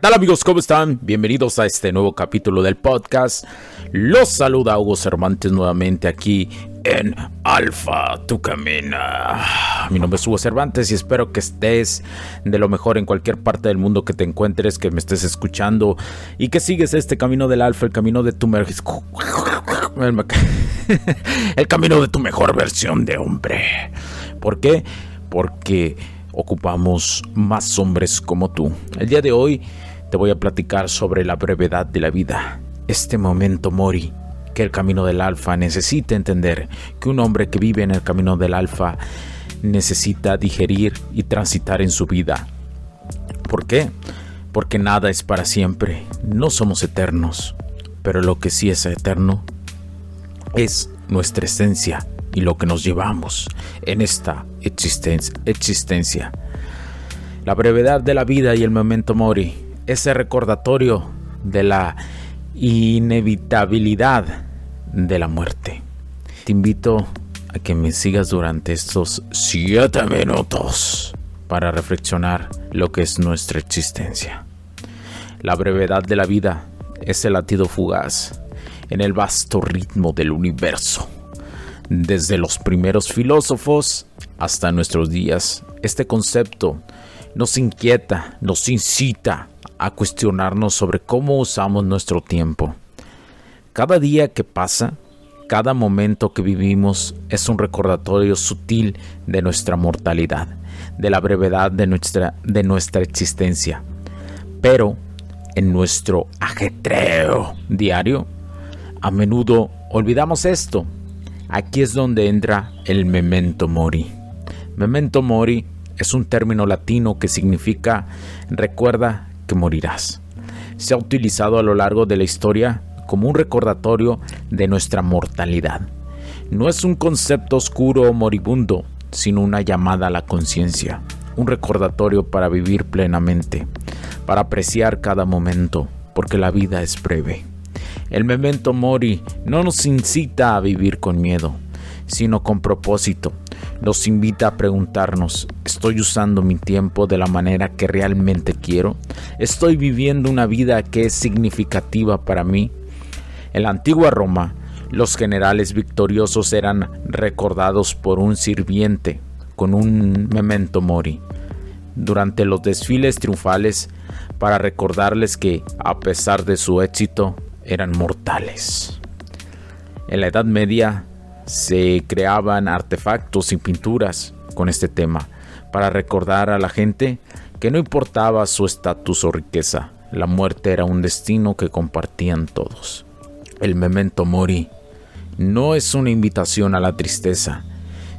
Tal amigos? ¿Cómo están? Bienvenidos a este nuevo capítulo del podcast. Los saluda Hugo Cervantes nuevamente aquí en Alfa, tu camina. Mi nombre es Hugo Cervantes y espero que estés de lo mejor en cualquier parte del mundo que te encuentres, que me estés escuchando y que sigues este camino del Alfa, el camino de tu el camino de tu mejor versión de hombre. ¿Por qué? Porque ocupamos más hombres como tú. El día de hoy te voy a platicar sobre la brevedad de la vida, este momento mori que el camino del alfa necesita entender, que un hombre que vive en el camino del alfa necesita digerir y transitar en su vida. ¿Por qué? Porque nada es para siempre, no somos eternos, pero lo que sí es eterno es nuestra esencia, y lo que nos llevamos en esta existencia. La brevedad de la vida y el momento mori, ese recordatorio de la inevitabilidad de la muerte. Te invito a que me sigas durante estos siete minutos para reflexionar lo que es nuestra existencia. La brevedad de la vida es el latido fugaz en el vasto ritmo del universo desde los primeros filósofos hasta nuestros días, este concepto nos inquieta, nos incita a cuestionarnos sobre cómo usamos nuestro tiempo. Cada día que pasa, cada momento que vivimos es un recordatorio sutil de nuestra mortalidad, de la brevedad de nuestra, de nuestra existencia. Pero en nuestro ajetreo diario, a menudo olvidamos esto Aquí es donde entra el memento mori. Memento mori es un término latino que significa recuerda que morirás. Se ha utilizado a lo largo de la historia como un recordatorio de nuestra mortalidad. No es un concepto oscuro o moribundo, sino una llamada a la conciencia, un recordatorio para vivir plenamente, para apreciar cada momento, porque la vida es breve. El memento mori no nos incita a vivir con miedo, sino con propósito. Nos invita a preguntarnos, ¿estoy usando mi tiempo de la manera que realmente quiero? ¿Estoy viviendo una vida que es significativa para mí? En la antigua Roma, los generales victoriosos eran recordados por un sirviente con un memento mori. Durante los desfiles triunfales, para recordarles que, a pesar de su éxito, eran mortales. En la Edad Media se creaban artefactos y pinturas con este tema para recordar a la gente que no importaba su estatus o riqueza, la muerte era un destino que compartían todos. El memento mori no es una invitación a la tristeza,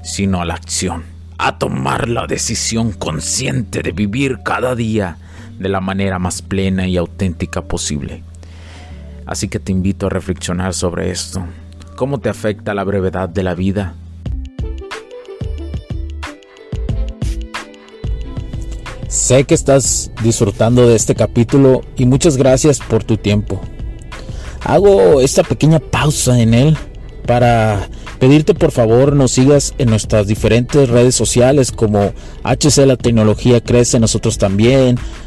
sino a la acción, a tomar la decisión consciente de vivir cada día de la manera más plena y auténtica posible. Así que te invito a reflexionar sobre esto. ¿Cómo te afecta la brevedad de la vida? Sé que estás disfrutando de este capítulo y muchas gracias por tu tiempo. Hago esta pequeña pausa en él para Pedirte por favor nos sigas en nuestras diferentes redes sociales como HC La Tecnología Crece, nosotros también,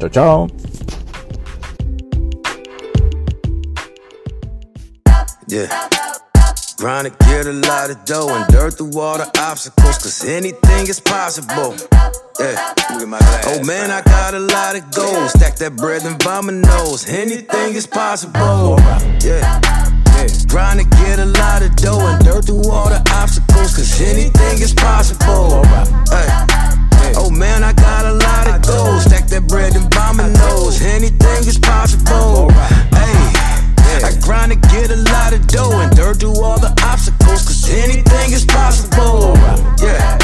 Chao, chao. Trying to get a lot of dough and dirt through the obstacles, cause anything is possible. Yeah. Oh man, I got a lot of goals. Stack that bread and nose. Anything is possible. Yeah. Trying to get a lot of dough and dirt through all the obstacles, cause anything is possible. Hey. Oh man, I got a lot of goals. Stack that bread and nose. Anything is possible. Hey. I grind to get a lot of dough and dirt through all the obstacles, cause anything is possible. Yeah.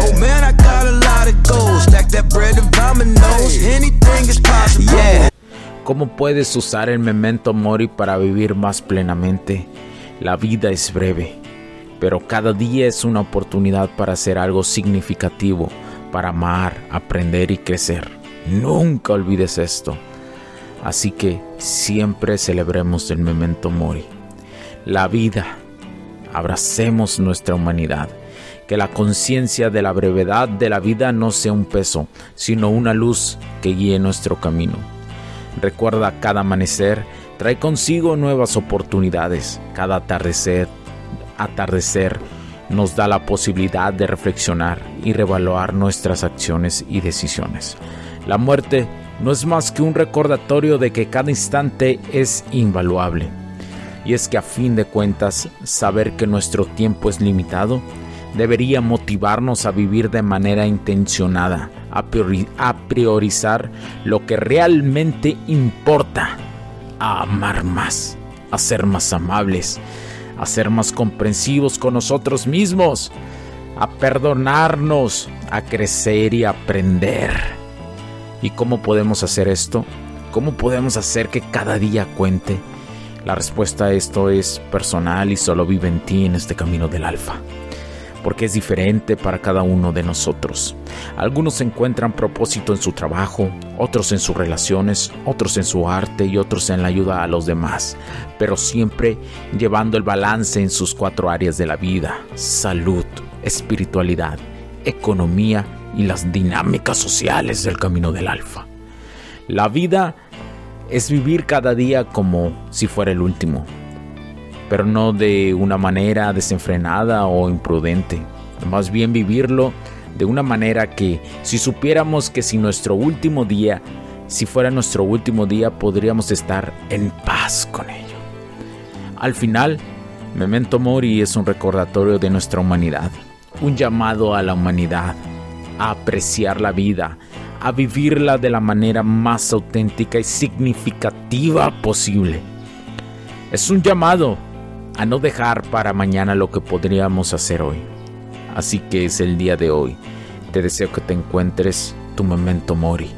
Oh man, I got a lot of gold. Stack that bread and my nose. Anything is possible. Yeah. ¿Cómo puedes usar el memento mori para vivir más plenamente? La vida es breve, pero cada día es una oportunidad para hacer algo significativo, para amar, aprender y crecer. Nunca olvides esto. Así que siempre celebremos el memento mori. La vida, abracemos nuestra humanidad. Que la conciencia de la brevedad de la vida no sea un peso, sino una luz que guíe nuestro camino. Recuerda cada amanecer trae consigo nuevas oportunidades. Cada atardecer, atardecer nos da la posibilidad de reflexionar y revaluar nuestras acciones y decisiones. La muerte no es más que un recordatorio de que cada instante es invaluable. Y es que a fin de cuentas, saber que nuestro tiempo es limitado debería motivarnos a vivir de manera intencionada, a, priorizar lo que realmente importa, a amar más, a ser más amables, a ser más comprensivos con nosotros mismos, a perdonarnos, a crecer y aprender ¿Y cómo podemos hacer esto? ¿Cómo podemos hacer que cada día cuente? La respuesta a esto es personal y solo vive en ti en este camino del alfa. Porque es diferente para cada uno de nosotros. Algunos encuentran propósito en su trabajo, otros en sus relaciones, otros en su arte y otros en la ayuda a los demás, pero siempre llevando el balance en sus cuatro áreas de la vida, salud, espiritualidad, economía y las dinámicas sociales del camino del alfa. La vida es vivir cada día como si fuera el último, pero no de una manera desenfrenada o imprudente, más bien vivirlo de una manera que si supiéramos que si nuestro último día, si fuera nuestro último día, podríamos estar en paz con ello. Al final, Memento Mori es un recordatorio de nuestra humanidad, un llamado a la humanidad a apreciar la vida, a vivirla de la manera más auténtica y significativa posible. Es un llamado a no dejar para mañana lo que podríamos hacer hoy. Así que es el día de hoy. Te deseo que te encuentres tu memento mori,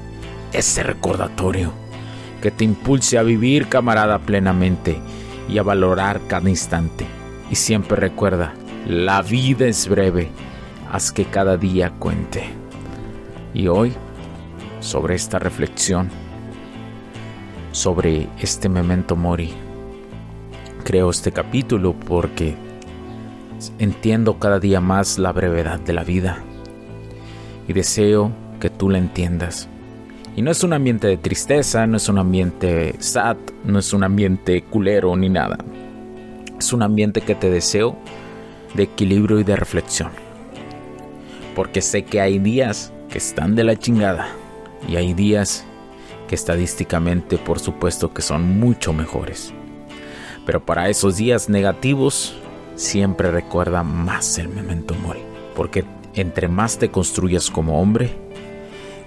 ese recordatorio que te impulse a vivir camarada plenamente y a valorar cada instante. Y siempre recuerda, la vida es breve haz que cada día cuente. Y hoy, sobre esta reflexión, sobre este memento mori, creo este capítulo porque entiendo cada día más la brevedad de la vida y deseo que tú la entiendas. Y no es un ambiente de tristeza, no es un ambiente sad, no es un ambiente culero ni nada. Es un ambiente que te deseo de equilibrio y de reflexión porque sé que hay días que están de la chingada y hay días que estadísticamente por supuesto que son mucho mejores. Pero para esos días negativos siempre recuerda más el memento mori, porque entre más te construyas como hombre,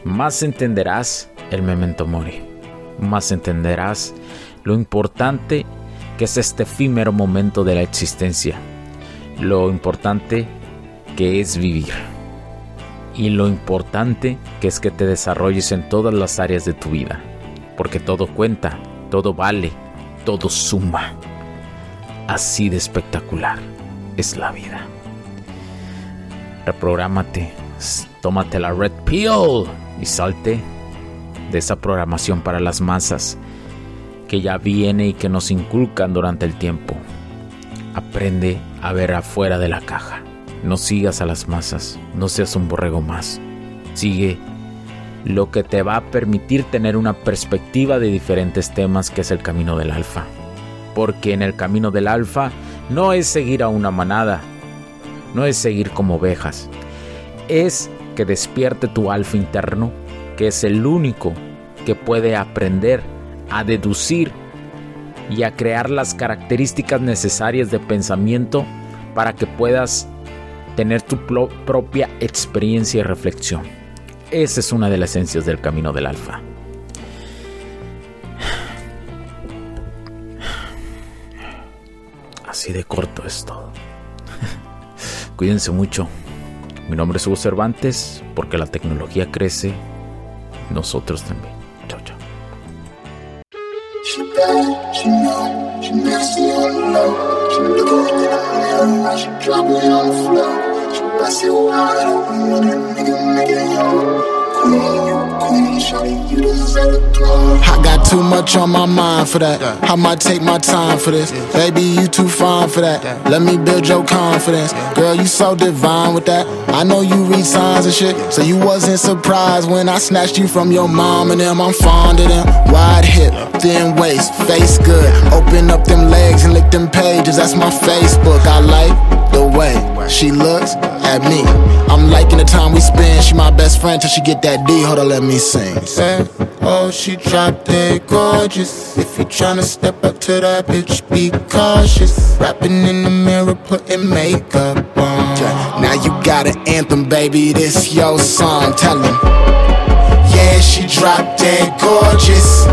más entenderás el memento mori, más entenderás lo importante que es este efímero momento de la existencia lo importante que es vivir. Y lo importante que es que te desarrolles en todas las áreas de tu vida. Porque todo cuenta, todo vale, todo suma. Así de espectacular es la vida. Reprográmate, tómate la red pill y salte de esa programación para las masas que ya viene y que nos inculcan durante el tiempo. Aprende a ver afuera de la caja. No sigas a las masas, no seas un borrego más. Sigue lo que te va a permitir tener una perspectiva de diferentes temas que es el camino del alfa. Porque en el camino del alfa no es seguir a una manada, no es seguir como ovejas, es que despierte tu alfa interno, que es el único que puede aprender a deducir y a crear las características necesarias de pensamiento para que puedas tener tu propia experiencia y reflexión. Esa es una de las esencias del camino del alfa. Así de corto es todo. Cuídense mucho. Mi nombre es Hugo Cervantes, porque la tecnología crece, nosotros también. Chao, chao. I got too much on my mind for that. I might take my time for this. Baby, you too fine for that. Let me build your confidence. Girl, you so divine with that. I know you read signs and shit, so you wasn't surprised when I snatched you from your mom and them. I'm fond of them. Wide hip, thin waist, face good. Open up them legs and lick them pages. That's my Facebook. I like the way she looks at me. I'm liking the time we spend. She my best friend till she get that D. Hold on, let me sing. Oh, she drop dead gorgeous. If you tryna step up to that bitch, be cautious. Rapping in the mirror, putting makeup on. Now you got an anthem, baby. This your song. Tell him. Yeah, she drop dead gorgeous.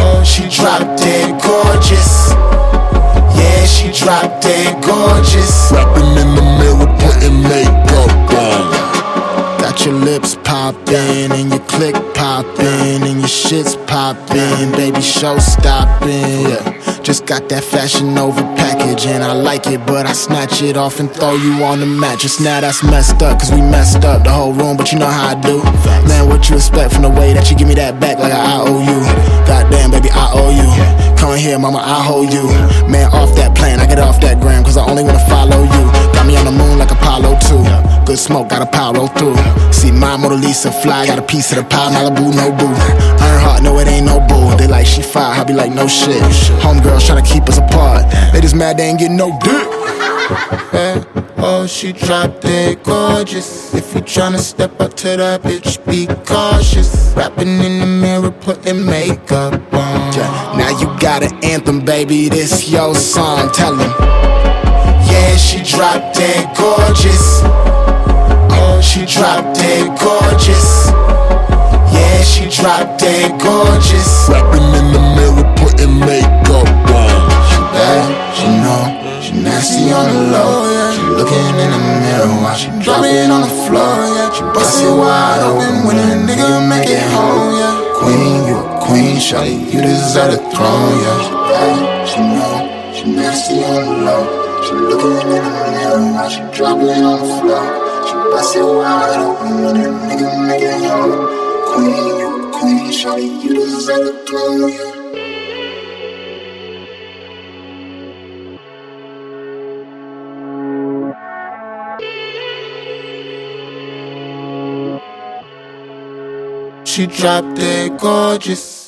Oh, she drop dead gorgeous. She drop dead gorgeous. Rapping in the mirror, putting makeup on. Got your lips poppin' and your click poppin' and your shit's poppin', baby, show stoppin'. Yeah. Just got that fashion over package and I like it, but I snatch it off and throw you on the mattress. Now that's messed up, cause we messed up the whole room, but you know how I do. Man, what you expect from the way that you give me that back like I owe you? Goddamn, baby, I owe you. Come here, mama, I hold you. Man, off that plane, I get off that gram, cause I only wanna follow you. Got me on the moon like Apollo 2. Good smoke, got a power through. See my Mona Lisa fly, got a piece of the pie, Malibu, no boo. Earnhardt, no, it ain't no bull. They like she fire, I be like, no shit. Homegirls tryna keep us apart. They just mad they ain't getting no dick. Yeah. Oh, she drop dead gorgeous. If you tryna step up to that bitch, be cautious. Rapping in the mirror, putting makeup on. Now you got an anthem, baby. This your song. Tell him. Yeah, she drop dead gorgeous. Oh, she drop dead gorgeous. Yeah, she drop dead gorgeous. Rapping in the mirror, putting makeup on. She bad, she know, she nasty on the low. She looking in the mirror while she drop it on the floor. She bust it wide open when a nigga make it home. Yeah. Queen, you a queen, shawty, you deserve the throne. Yeah, she bad, she know, she nasty on the low. She looking in the mirror while she drop it on the floor. She bust it wide open when a nigga make it home. Queen, you queen, shawty, you deserve the throne. Yeah. She dropped dead gorgeous.